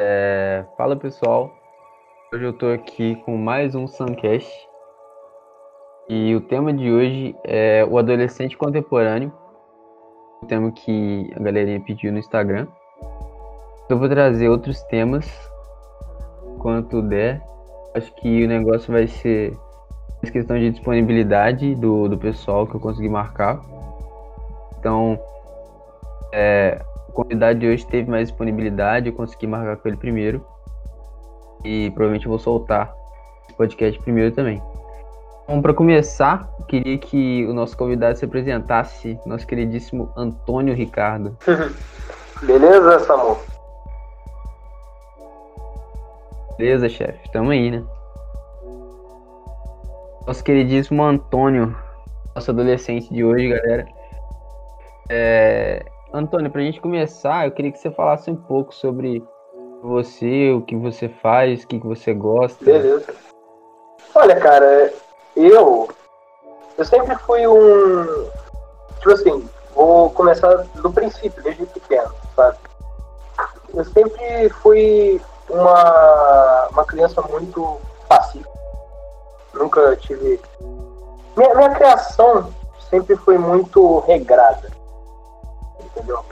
É, fala pessoal, hoje eu tô aqui com mais um Suncast e o tema de hoje é o adolescente contemporâneo, o tema que a galerinha pediu no Instagram. Eu vou trazer outros temas quanto der. Acho que o negócio vai ser questão de disponibilidade do, do pessoal que eu consegui marcar. Então, é, convidado de hoje teve mais disponibilidade, eu consegui marcar com ele primeiro. E provavelmente eu vou soltar esse podcast primeiro também. Então, para começar, queria que o nosso convidado se apresentasse, nosso queridíssimo Antônio Ricardo. Beleza, Samu? Beleza, chefe. Tamo aí, né? Nosso queridíssimo Antônio, nosso adolescente de hoje, galera. É... Antônio, pra gente começar, eu queria que você falasse um pouco sobre você, o que você faz, o que você gosta. Beleza. Olha, cara, eu. Eu sempre fui um. Tipo assim, vou começar do princípio, desde pequeno, sabe? Eu sempre fui uma, uma criança muito pacífica. Nunca tive. Minha, minha criação sempre foi muito regrada. Entendeu?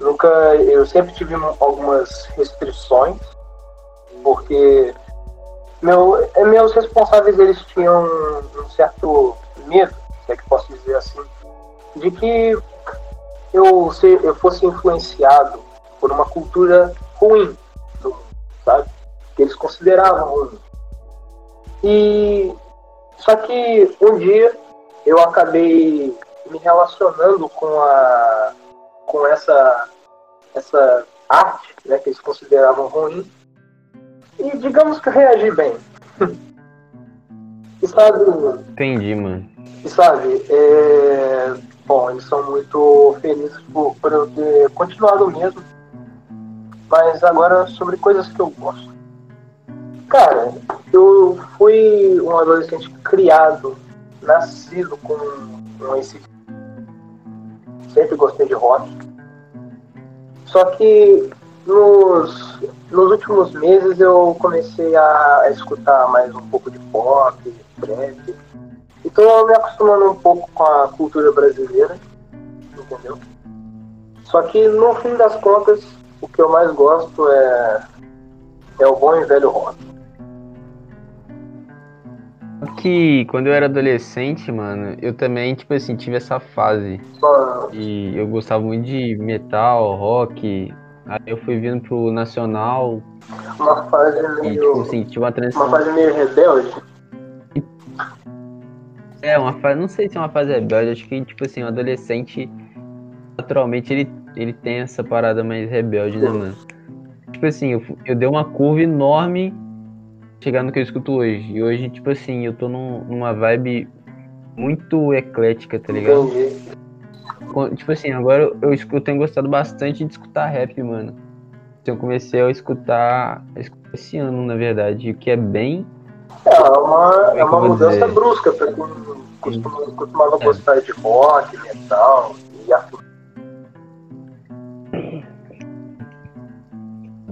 Nunca. Eu sempre tive algumas restrições, porque meu, meus responsáveis eles tinham um certo medo, se é que posso dizer assim, de que eu, se, eu fosse influenciado por uma cultura ruim sabe? Que eles consideravam ruim. E só que um dia eu acabei me relacionando com a com essa essa arte, né, que eles consideravam ruim. E digamos que eu reagi bem. e sabe, Entendi, mano. E sabe, é... bom, eles são muito felizes por, por eu ter continuado mesmo mas agora sobre coisas que eu gosto. Cara, eu fui um adolescente criado, nascido com, com esse. Sempre gostei de rock. Só que nos, nos últimos meses eu comecei a, escutar mais um pouco de pop, trap. Então me acostumando um pouco com a cultura brasileira, entendeu? Só que no fim das contas o que eu mais gosto é, é o bom e velho rock. Que quando eu era adolescente, mano, eu também, tipo assim, tive essa fase. E eu gostava muito de metal, rock. Aí eu fui vindo pro nacional. Uma fase meio. E, tipo assim, tive uma transição. Uma fase meio rebelde. É, uma fase. Não sei se é uma fase rebelde, acho que, tipo assim, um adolescente. Naturalmente ele ele tem essa parada mais rebelde, né, mano? Tipo assim, eu, eu dei uma curva enorme chegar no que eu escuto hoje. E hoje, tipo assim, eu tô num, numa vibe muito eclética, tá ligado? Tipo assim, agora eu escuto, tenho gostado bastante de escutar rap, mano. Então eu comecei a escutar, a escutar esse ano, na verdade, o que é bem. É, uma, é, é uma mudança dizer? brusca pra quem costumava, costumava é. gostar de rock, metal e afim.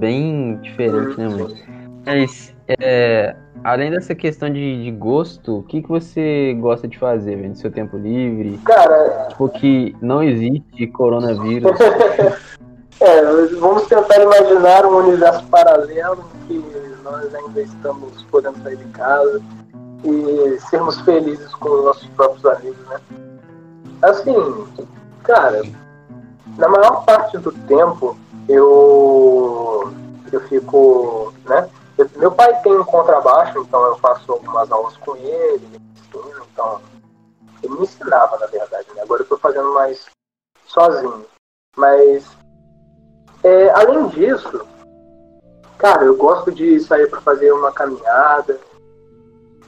bem diferente, né, mano? Mas, é, além dessa questão de, de, gosto, o que, que você gosta de fazer, velho, no seu tempo livre? Cara... Tipo, que não existe coronavírus. é, vamos tentar imaginar um universo paralelo em que nós ainda estamos podendo sair de casa e sermos felizes com os nossos próprios amigos, né? Assim, cara, na maior parte do tempo eu, eu fico, né? Eu, meu pai tem um contrabaixo, então eu faço algumas aulas com ele, ele então ele me ensinava, na verdade, né? Agora eu tô fazendo mais sozinho. Mas, é, além disso, cara, eu gosto de sair para fazer uma caminhada,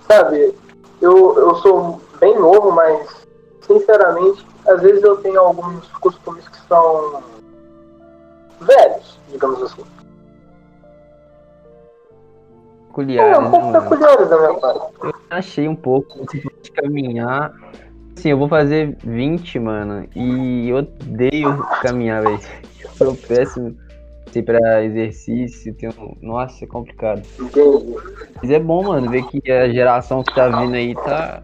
sabe? Eu, eu sou bem novo, mas, sinceramente, às vezes eu tenho alguns costumes que são velhos, digamos assim. Peculiar, é, um pouco peculiares da minha parte. Eu achei um pouco, de caminhar. Sim, eu vou fazer 20, mano. E eu odeio caminhar, velho. Sou péssimo. ser pra exercício, um... Nossa, é complicado. Entendi. Mas é bom, mano, ver que a geração que tá vindo aí tá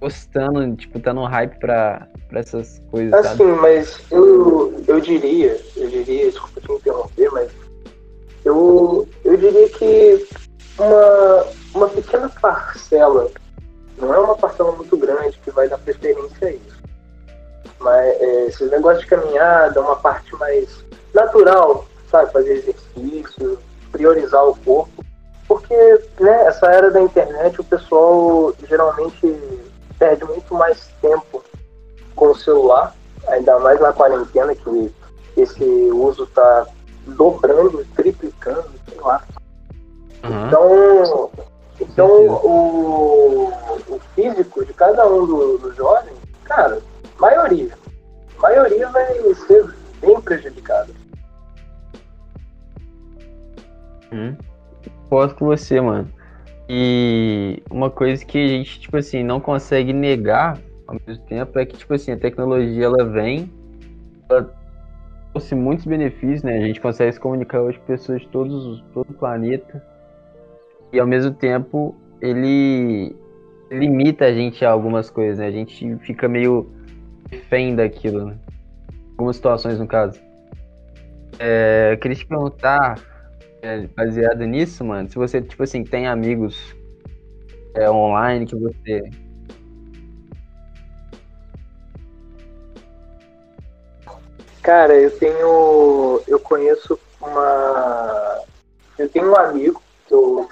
gostando, tipo, tá no hype pra, pra essas coisas, assim, sabe? mas eu, eu diria, eu diria, desculpa te interromper, mas eu, eu diria que uma, uma pequena parcela, não é uma parcela muito grande que vai dar preferência a isso. Mas é, esses negócios de caminhada, uma parte mais natural, sabe? Fazer exercício, priorizar o corpo. Porque né, essa era da internet o pessoal geralmente perde muito mais tempo com o celular, ainda mais na quarentena que esse uso está dobrando, triplicando, sei lá. Uhum. Então, então o, o físico de cada um dos do jovens, cara, maioria, maioria vai ser bem prejudicada. Hum. Posso com você, mano. E uma coisa que a gente, tipo assim, não consegue negar ao mesmo tempo é que, tipo assim, a tecnologia ela vem, ela trouxe muitos benefícios, né? A gente consegue se comunicar hoje com pessoas de todos, todo o planeta. E ao mesmo tempo, ele limita a gente a algumas coisas, né? A gente fica meio refém daquilo, né? Algumas situações, no caso. É, eu queria te perguntar, é, baseado nisso, mano, se você, tipo assim, tem amigos é, online que você Cara, eu tenho. Eu conheço uma. Eu tenho um amigo que eu.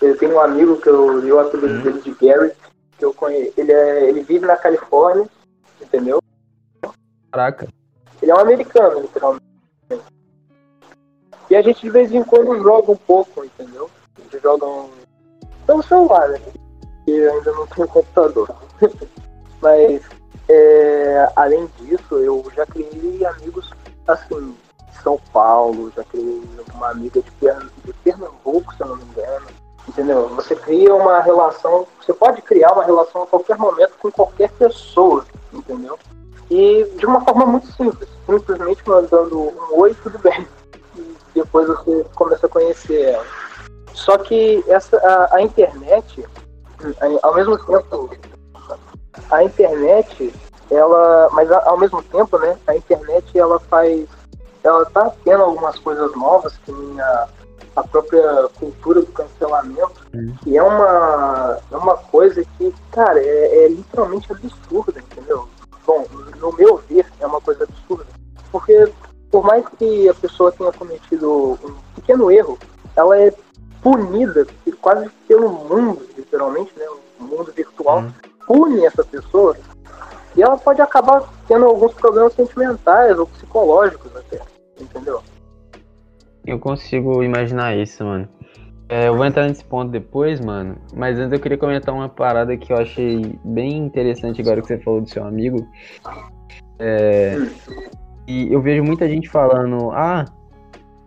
Eu tenho um amigo que eu li o apelido dele de Gary, que eu conheço. Ele, é, ele vive na Califórnia, entendeu? Caraca. Ele é um americano, literalmente. E a gente de vez em quando joga um pouco, entendeu? A gente joga um. pelo celular, né? Porque ainda não tem computador. Mas é, além disso, eu já criei amigos assim, de São Paulo, já criei uma amiga de, de Pernambuco, se eu não me engano. Entendeu? Você cria uma relação, você pode criar uma relação a qualquer momento com qualquer pessoa, entendeu? E de uma forma muito simples, simplesmente mandando um oi, tudo bem. E depois você começa a conhecer ela. Só que essa, a, a internet, ao mesmo tempo, a internet, ela, mas ao mesmo tempo, né, a internet ela faz, ela tá tendo algumas coisas novas que a, a própria cultura do cancelamento, Hum. que é uma, é uma coisa que, cara, é, é literalmente absurda, entendeu? Bom, no meu ver, é uma coisa absurda. Porque, por mais que a pessoa tenha cometido um pequeno erro, ela é punida quase pelo mundo, literalmente, né? O mundo virtual Hum. Pune essa pessoa e ela pode acabar tendo alguns problemas sentimentais ou psicológicos até, entendeu? Eu consigo imaginar isso, mano. É, eu vou entrar nesse ponto depois, mano. Mas antes eu queria comentar uma parada que eu achei bem interessante agora que você falou do seu amigo. É, e eu vejo muita gente falando, ah,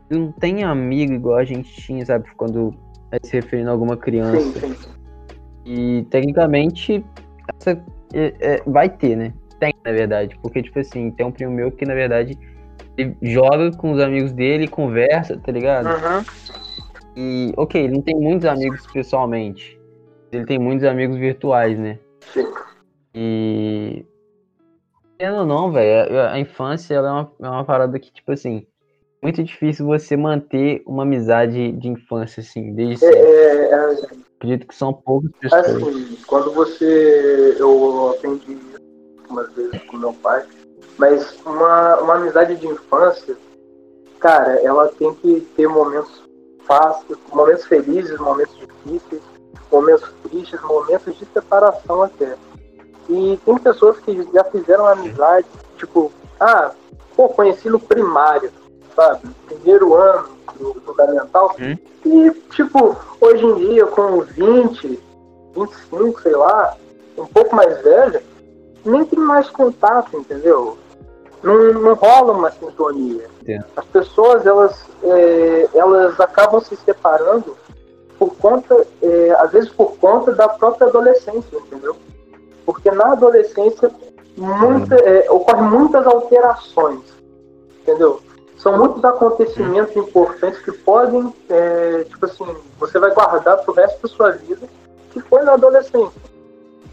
não tem amigo igual a gente tinha, sabe? Quando é se referindo a alguma Sim, criança. sim. E tecnicamente essa, é- é- vai ter, né? Tem, na verdade. Porque, tipo assim, tem um primo meu que, na verdade, ele joga com os amigos dele, conversa, tá ligado? Uhum. E, ok, ele não tem muitos amigos pessoalmente. Ele tem muitos amigos virtuais, né? Sim. E. Querendo ou não, velho, a, a infância ela é, uma, é uma parada que, tipo assim, muito difícil você manter uma amizade de infância, assim, desde É, sempre. é, é, Acredito que são poucas pessoas. assim, quando você. Eu aprendi isso umas vezes com meu pai, mas uma, uma amizade de infância, cara, ela tem que ter momentos fáceis, momentos felizes, momentos difíceis, momentos tristes, momentos de separação até. E tem pessoas que já fizeram amizade, tipo, ah, pô, conheci no primário, sabe? Primeiro ano do fundamental. Hum. E, tipo, hoje em dia, com 20, 25, sei lá, um pouco mais velha, nem tem mais contato, entendeu? Não, não rola uma sintonia. Entendo. As pessoas, elas, é, elas acabam se separando por conta, é, às vezes por conta da própria adolescência, entendeu? Porque na adolescência muita, é, ocorrem muitas alterações, entendeu? São muitos acontecimentos importantes que podem, é, tipo assim, você vai guardar pro resto da sua vida, que foi na adolescência.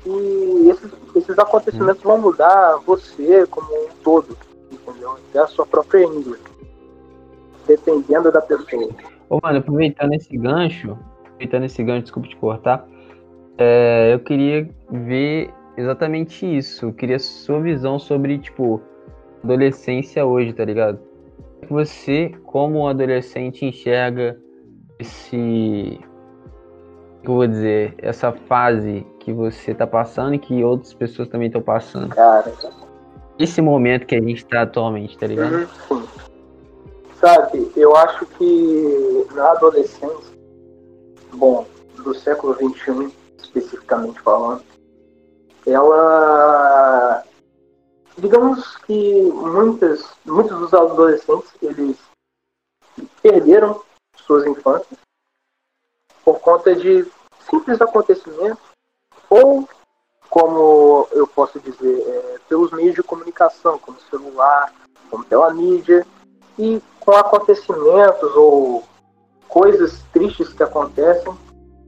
E esses, esses acontecimentos vão mudar você como um todo, entendeu? Até a sua própria índole. Dependendo da pessoa. Ô, mano, aproveitando esse gancho, aproveitando esse gancho, desculpa te cortar, é, eu queria ver exatamente isso. Eu queria sua visão sobre, tipo, adolescência hoje, tá ligado? Você, como adolescente, enxerga esse. que eu vou dizer? Essa fase que você tá passando e que outras pessoas também estão passando. Cara. Esse momento que a gente tá atualmente, tá ligado? Uhum, sim. Sabe, eu acho que na adolescência, bom, do século XXI, especificamente falando, ela digamos que muitas, muitos dos adolescentes eles perderam suas infâncias por conta de simples acontecimentos ou como eu posso dizer é, pelos meios de comunicação como celular como pela mídia e com acontecimentos ou coisas tristes que acontecem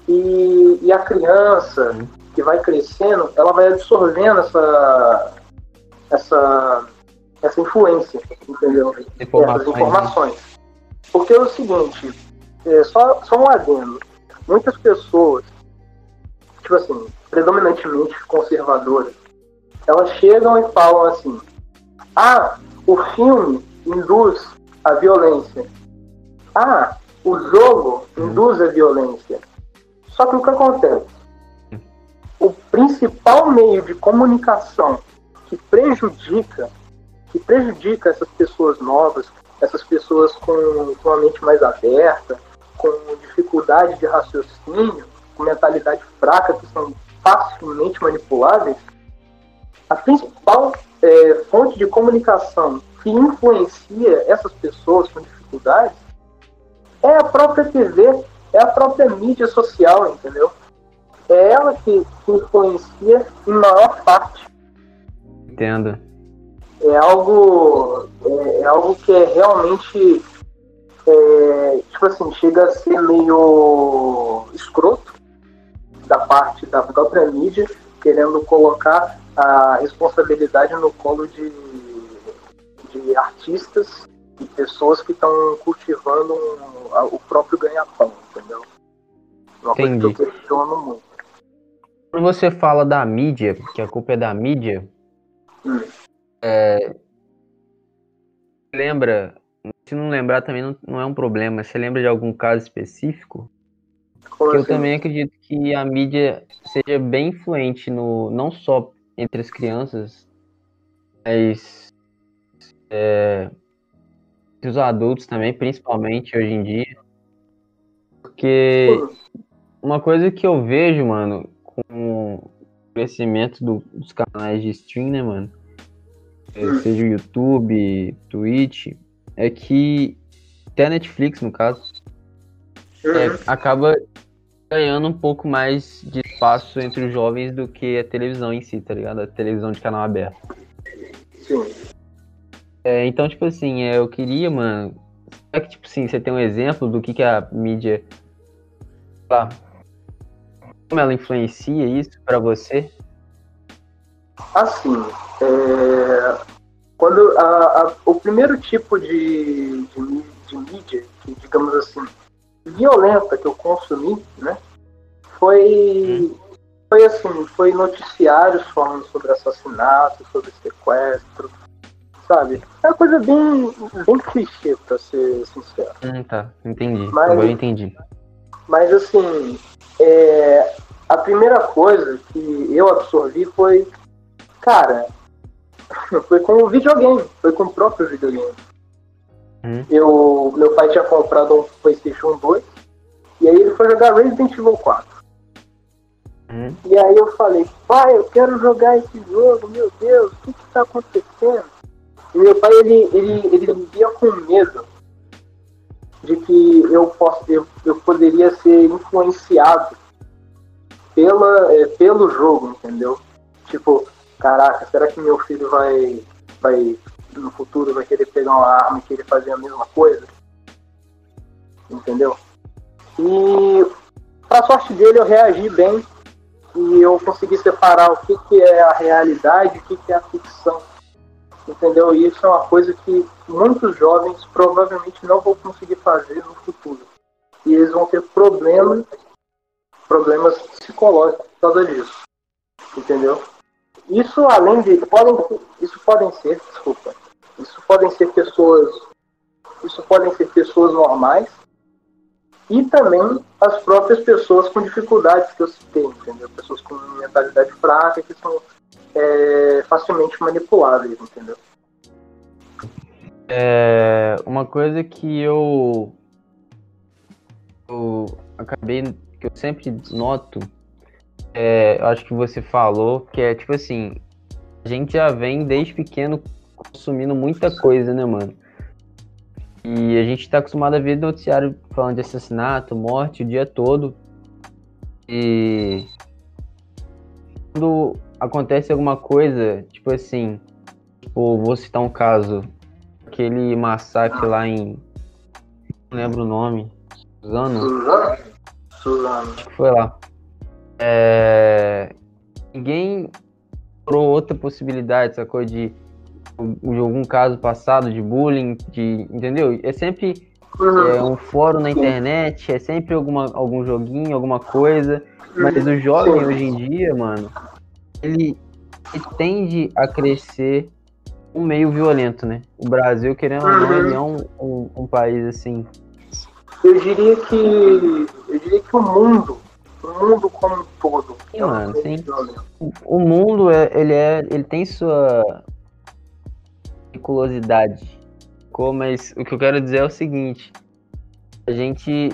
e, e a criança que vai crescendo ela vai absorvendo essa essa, essa influência, entendeu? Informações. Essas informações. Porque é o seguinte, é, só, só um adendo. Muitas pessoas, tipo assim, predominantemente conservadoras, elas chegam e falam assim: ah, o filme induz a violência. Ah, o jogo induz a violência. Só que o que acontece? O principal meio de comunicação que prejudica, que prejudica essas pessoas novas, essas pessoas com, com a mente mais aberta, com dificuldade de raciocínio, com mentalidade fraca, que são facilmente manipuláveis, a principal é, fonte de comunicação que influencia essas pessoas com dificuldades é a própria TV, é a própria mídia social, entendeu? É ela que, que influencia em maior parte Entendo. É algo, é, é algo que é realmente, é, tipo assim, chega a ser meio escroto da parte da própria mídia, querendo colocar a responsabilidade no colo de, de artistas e pessoas que estão cultivando um, a, o próprio ganha-pão, entendeu? Uma Entendi. coisa que eu questiono muito. Quando você fala da mídia, que a culpa é da mídia, é, lembra, se não lembrar também não, não, é um problema. Você lembra de algum caso específico? Como assim? eu também acredito que a mídia seja bem influente no, não só entre as crianças, mas é, entre os adultos também, principalmente hoje em dia. Porque uma coisa que eu vejo, mano, crescimento do, dos canais de stream, né, mano? É, seja o YouTube, Twitch, é que até a Netflix, no caso, é, Uhum. acaba ganhando um pouco mais de espaço entre os jovens do que a televisão em si, tá ligado? A televisão de canal aberto. É, então, tipo assim, é, eu queria, mano. Será que, tipo assim, você tem um exemplo do que, que a mídia. Lá, como ela influencia isso pra você? Assim, é, quando a- a- o primeiro tipo de, de, de mídia, que, digamos assim, violenta que eu consumi, né, foi, foi assim, foi noticiários falando sobre assassinato, sobre sequestro, sabe? É uma coisa bem, bem clichê, pra ser sincero. Hum, tá, entendi. Mas- Agora eu entendi. Mas assim, é, a primeira coisa que eu absorvi foi, cara, foi com o videogame, foi com o próprio videogame. Hum. Eu, meu pai tinha comprado um PlayStation 2 e aí ele foi jogar Resident Evil 4. Hum, E aí eu falei, pai, eu quero jogar esse jogo, meu Deus, o que que tá acontecendo? E meu pai, ele, ele, ele vivia com medo de que eu, posso, eu, eu poderia ser influenciado pela, é, pelo jogo, entendeu? Tipo, caraca, será que meu filho vai, vai no futuro vai querer pegar uma arma e querer fazer a mesma coisa. Entendeu? E pra sorte dele eu reagi bem e eu consegui separar o que, que é a realidade e o que, que é a ficção. Entendeu? E isso é uma coisa que muitos jovens provavelmente não vão conseguir fazer no futuro. E eles vão ter problemas, problemas psicológicos por causa disso. Entendeu? Isso além de. Podem, isso podem ser, desculpa. Isso podem ser pessoas. Isso podem ser pessoas normais e também as próprias pessoas com dificuldades que eu citei, entendeu? Pessoas com mentalidade fraca que são é, facilmente manipuláveis, entendeu? É, uma coisa que eu, eu acabei, que eu sempre noto, é, acho que você falou, que é tipo assim, a gente já vem desde pequeno consumindo muita coisa, né, mano? E a gente tá acostumado a ver noticiário falando de assassinato, morte o dia todo. E quando acontece alguma coisa, tipo assim, tipo, vou citar um caso, aquele massacre lá em. Não lembro o nome. Suzano? Suzano? Suzano. Foi lá. É... Ninguém procurou outra possibilidade, coisa de de algum caso passado de bullying, de, entendeu? É sempre uhum. é, um fórum na internet, é sempre alguma, algum joguinho, alguma coisa. Mas o jovem hoje em dia, mano, ele, tende a crescer um meio violento, né? O Brasil, querendo ou não, ele é um, um, um, país assim. Eu diria que. Eu diria que o mundo. O mundo como um todo. Sim, é mano, sim. O mundo, é, ele, é, ele tem sua, periculosidade. Mas o que eu quero dizer é o seguinte: a gente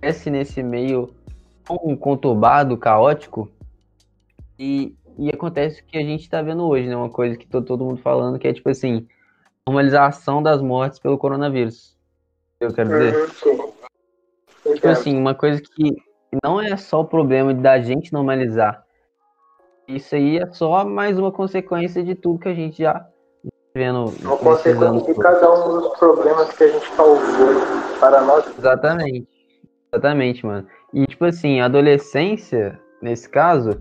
cresce nesse meio tão conturbado, caótico, e, e acontece o que a gente está vendo hoje, né? Uma coisa que tô todo mundo falando, que é tipo assim, normalização das mortes pelo coronavírus. Eu quero dizer. Uhum, tipo assim, uma coisa que não é só o problema da gente normalizar. Isso aí é só mais uma consequência de tudo que a gente já vendo. Uma consequência de cada um dos problemas que a gente causou para nós. Exatamente. Exatamente, mano. E, tipo assim, a adolescência, nesse caso,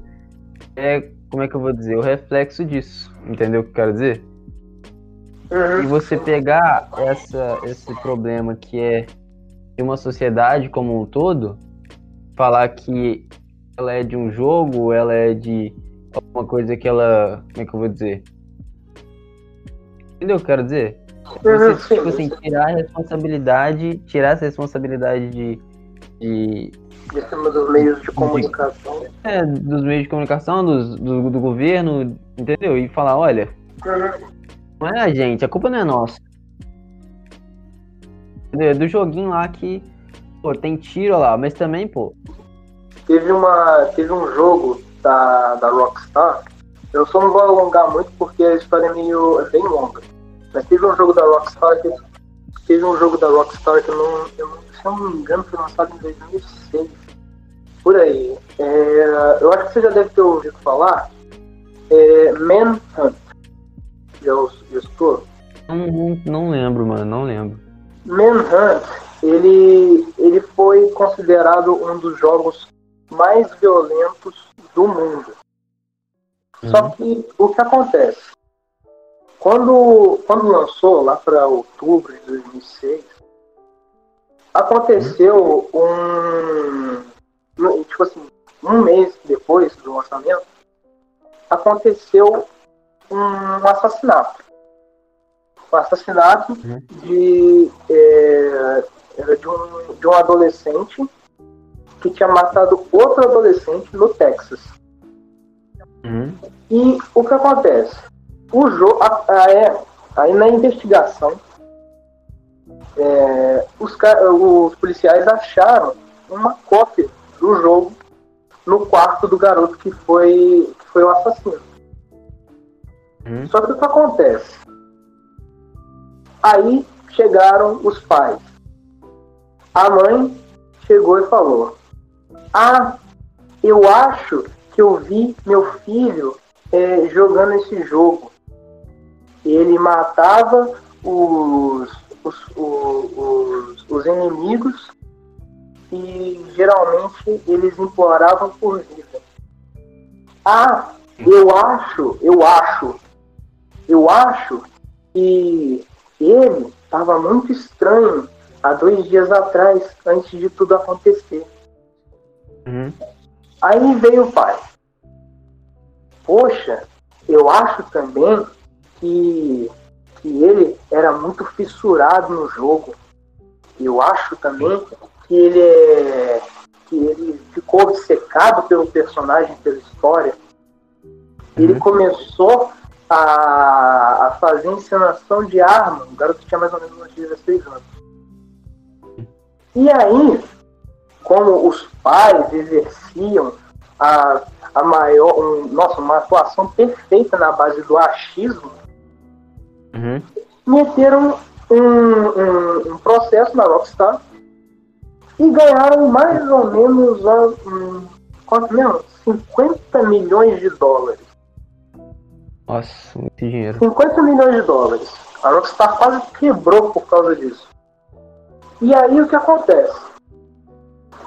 é, como é que eu vou dizer, o reflexo disso. Entendeu o que eu quero dizer? Uhum. E você pegar essa, esse problema que é de uma sociedade como um todo, falar que ela é de um jogo, ela é de alguma coisa que ela. Como é que eu vou dizer? Entendeu o que eu quero dizer? Você, tipo assim, tirar a responsabilidade, tirar essa responsabilidade de. de de cima dos meios de comunicação. É, dos meios de comunicação, dos, do, do governo, entendeu? E falar, olha, não é a gente, a culpa não é nossa. É do joguinho lá que, pô, tem tiro lá, mas também, pô. Teve uma. Teve um jogo da, da Rockstar eu só não vou alongar muito porque a história é meio é bem longa. Mas teve um jogo da Rockstar que teve um jogo da Rockstar que eu não, eu, se eu não me engano foi lançado em 2006. Por aí. É, eu acho que você já deve ter ouvido falar. É, Manhunt. Já, já escutou? Não, não, não lembro, mano, não lembro. Manhunt, ele, ele foi considerado um dos jogos mais violentos do mundo. Uhum. Só que o que acontece? Quando, quando lançou, lá para outubro de 2006, aconteceu um. Tipo assim, um mês depois do lançamento, aconteceu um assassinato. Um assassinato uhum. de, é, de, um, de um adolescente que tinha matado outro adolescente no Texas. Uhum. E o que acontece? O jogo, é, aí na investigação, é, os, os policiais acharam uma cópia do jogo no quarto do garoto que foi, que foi o assassino. Uhum. Só que o que acontece? Aí chegaram os pais. A mãe chegou e falou: Ah, eu acho que eu vi meu filho é, jogando esse jogo. ele matava os, os, os, os inimigos e geralmente eles imploravam por vida. Ah, eu acho, eu acho, eu acho que ele estava muito estranho há dois dias atrás, antes de tudo acontecer. Uhum. Aí veio o pai. Poxa, eu acho também que, que ele era muito fissurado no jogo. Eu acho também que ele é, que ele ficou obcecado pelo personagem, pela história. Ele uhum. começou a, a fazer encenação de arma. O garoto tinha mais ou menos uns 16 anos. E aí, como os pais exerciam a, a maior, um, nossa, uma atuação perfeita na base do achismo, uhum. meteram um, um, um, processo na Rockstar e ganharam mais ou menos um, quanto mesmo? 50 milhões de dólares. Nossa, muito dinheiro. 50 milhões de dólares. A Rockstar quase quebrou por causa disso. E aí o que acontece?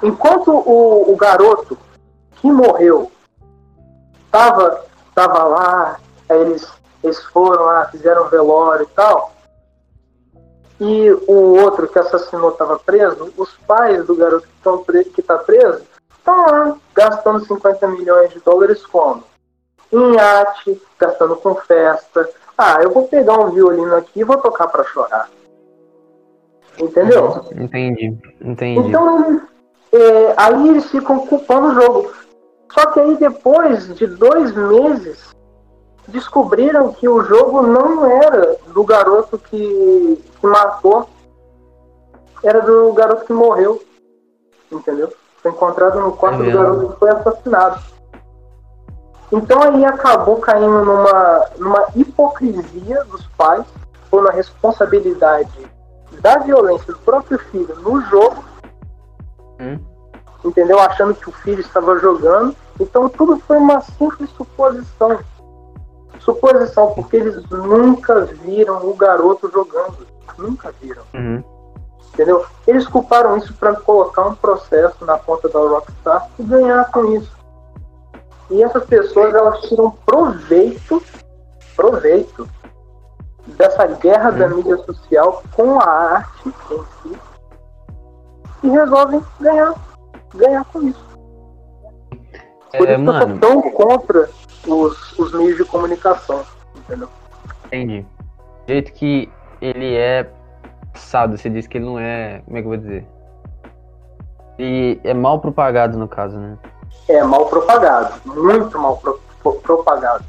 Enquanto o, o garoto que morreu tava, tava lá, eles, eles foram lá, fizeram velório e tal, e o outro que assassinou estava preso, os pais do garoto que está preso estão lá gastando 50 milhões de dólares como? Em arte, gastando com festa. Ah, eu vou pegar um violino aqui e vou tocar para chorar. Entendeu? Entendi, entendi. Então, é, aí eles ficam culpando o jogo. Só que aí depois de dois meses descobriram que o jogo não era do garoto que, que matou, era do garoto que morreu. Entendeu? Foi encontrado no quarto é do garoto que foi assassinado. Então aí acabou caindo numa, numa hipocrisia dos pais, ou na responsabilidade da violência do próprio filho no jogo, hum. entendeu? Achando que o filho estava jogando. Então tudo foi uma simples suposição. Suposição, porque eles nunca viram o garoto jogando. Nunca viram. Uhum. Entendeu? Eles culparam isso para colocar um processo na conta da Rockstar e ganhar com isso. E essas pessoas elas tiram proveito, proveito dessa guerra da hum. mídia social com a arte em si e resolvem ganhar, ganhar com isso. Por é, isso mano, eu sou tão contra os, os meios de comunicação, entendeu? Entendi. Do jeito que ele é passado, você disse que ele não é. Como é que eu vou dizer? E é mal propagado no caso, né? É mal propagado, muito mal pro, pro, propagado.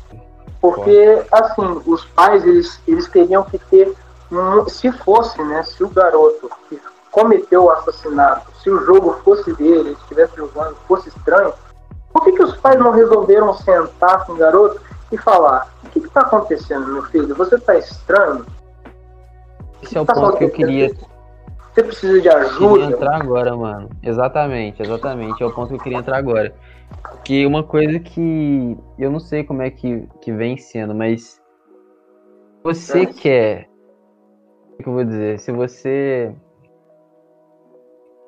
Porque, assim, os pais, eles, eles teriam que ter, um, se fosse, né, se o garoto que cometeu o assassinato, se o jogo fosse dele, ele estivesse jogando, fosse estranho, por que, que os pais não resolveram sentar com o garoto e falar, o que está acontecendo, meu filho? Você está estranho? Esse é o tá ponto que eu queria... Você precisa de ajuda? Eu queria entrar agora, mano. Exatamente, exatamente. É o ponto que eu queria entrar agora. Que uma coisa que eu não sei como é que, que vem sendo, mas você é. quer. O que eu vou dizer? Se você.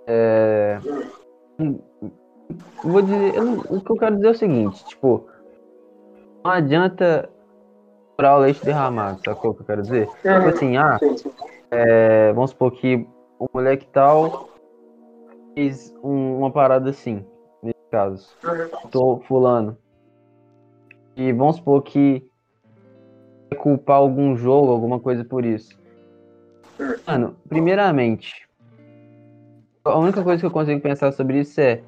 É, vou dizer. Eu, o que eu quero dizer é o seguinte: tipo, não adianta comprar o leite derramado, sacou o que eu quero dizer? Tipo assim, ah, é, vamos supor que o moleque tal fez um, uma parada assim caso. Tô fulano. E vamos supor que culpar algum jogo, alguma coisa por isso. Mano, primeiramente, a única coisa que eu consigo pensar sobre isso é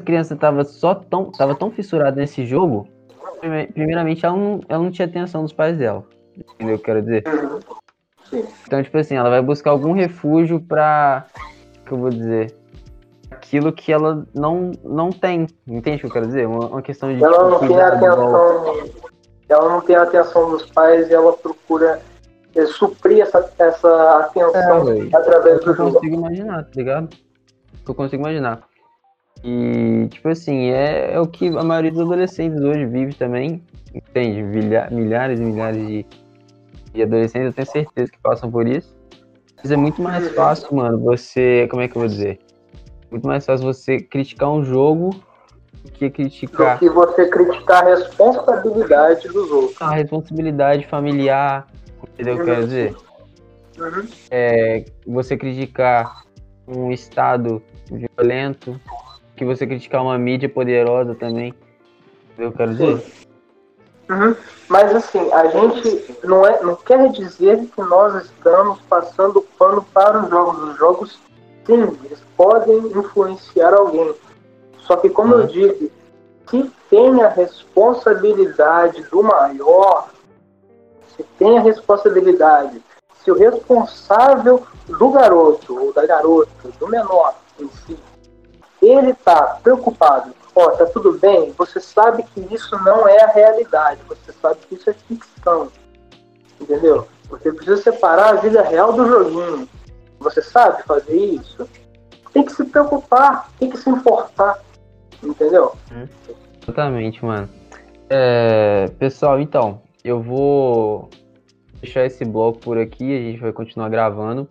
criança tava só tão, tava tão fissurada nesse jogo, primeiramente ela não, ela não tinha atenção dos pais dela. Entendeu o que eu quero dizer? Então, tipo assim, ela vai buscar algum refúgio pra. que eu vou dizer? aquilo que ela não, não tem. Entende o que eu quero dizer? Uma, uma questão de. Ela não tem atenção. Ela não tem a atenção dos pais e ela procura é, suprir essa, essa atenção é, através do jogo. Eu consigo imaginar, tá ligado? Eu consigo imaginar. E, tipo assim, é, é o que a maioria dos adolescentes hoje vive também. Entende? Milhares e milhares de, e adolescentes, eu tenho certeza que passam por isso. Mas é muito mais fácil, mano, você. Como é que eu vou dizer? Muito mais fácil você criticar um jogo do que criticar. Do que você criticar a responsabilidade dos outros. A responsabilidade familiar, entendeu o que eu quero dizer? Uhum. É, você criticar um Estado violento, que você criticar uma mídia poderosa também. Eu quero dizer? Uhum. Mas assim, a gente não, é, não quer dizer que nós estamos passando pano para os jogos. Os jogos, sim, eles podem influenciar alguém. Só que, como eu Uhum. disse, se tem a responsabilidade do maior, se tem a responsabilidade, se o responsável do garoto ou da garota, do menor em si, ele está preocupado, ó, tá tudo bem, você sabe que isso não é a realidade, você sabe que isso é ficção, entendeu? Você precisa separar a vida real do joguinho. Você sabe fazer isso? Tem que se preocupar, tem que se importar, entendeu? Exatamente, mano. É, pessoal, então, eu vou deixar esse bloco por aqui, a gente vai continuar gravando.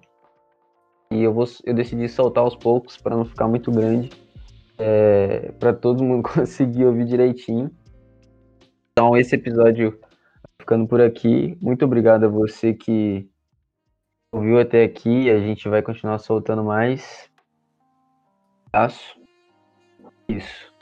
E eu vou eu decidi soltar aos poucos para não ficar muito grande. É, para todo mundo conseguir ouvir direitinho. Então, esse episódio ficando por aqui. Muito obrigado a você que ouviu até aqui. A gente vai continuar soltando mais. Abraço. Isso.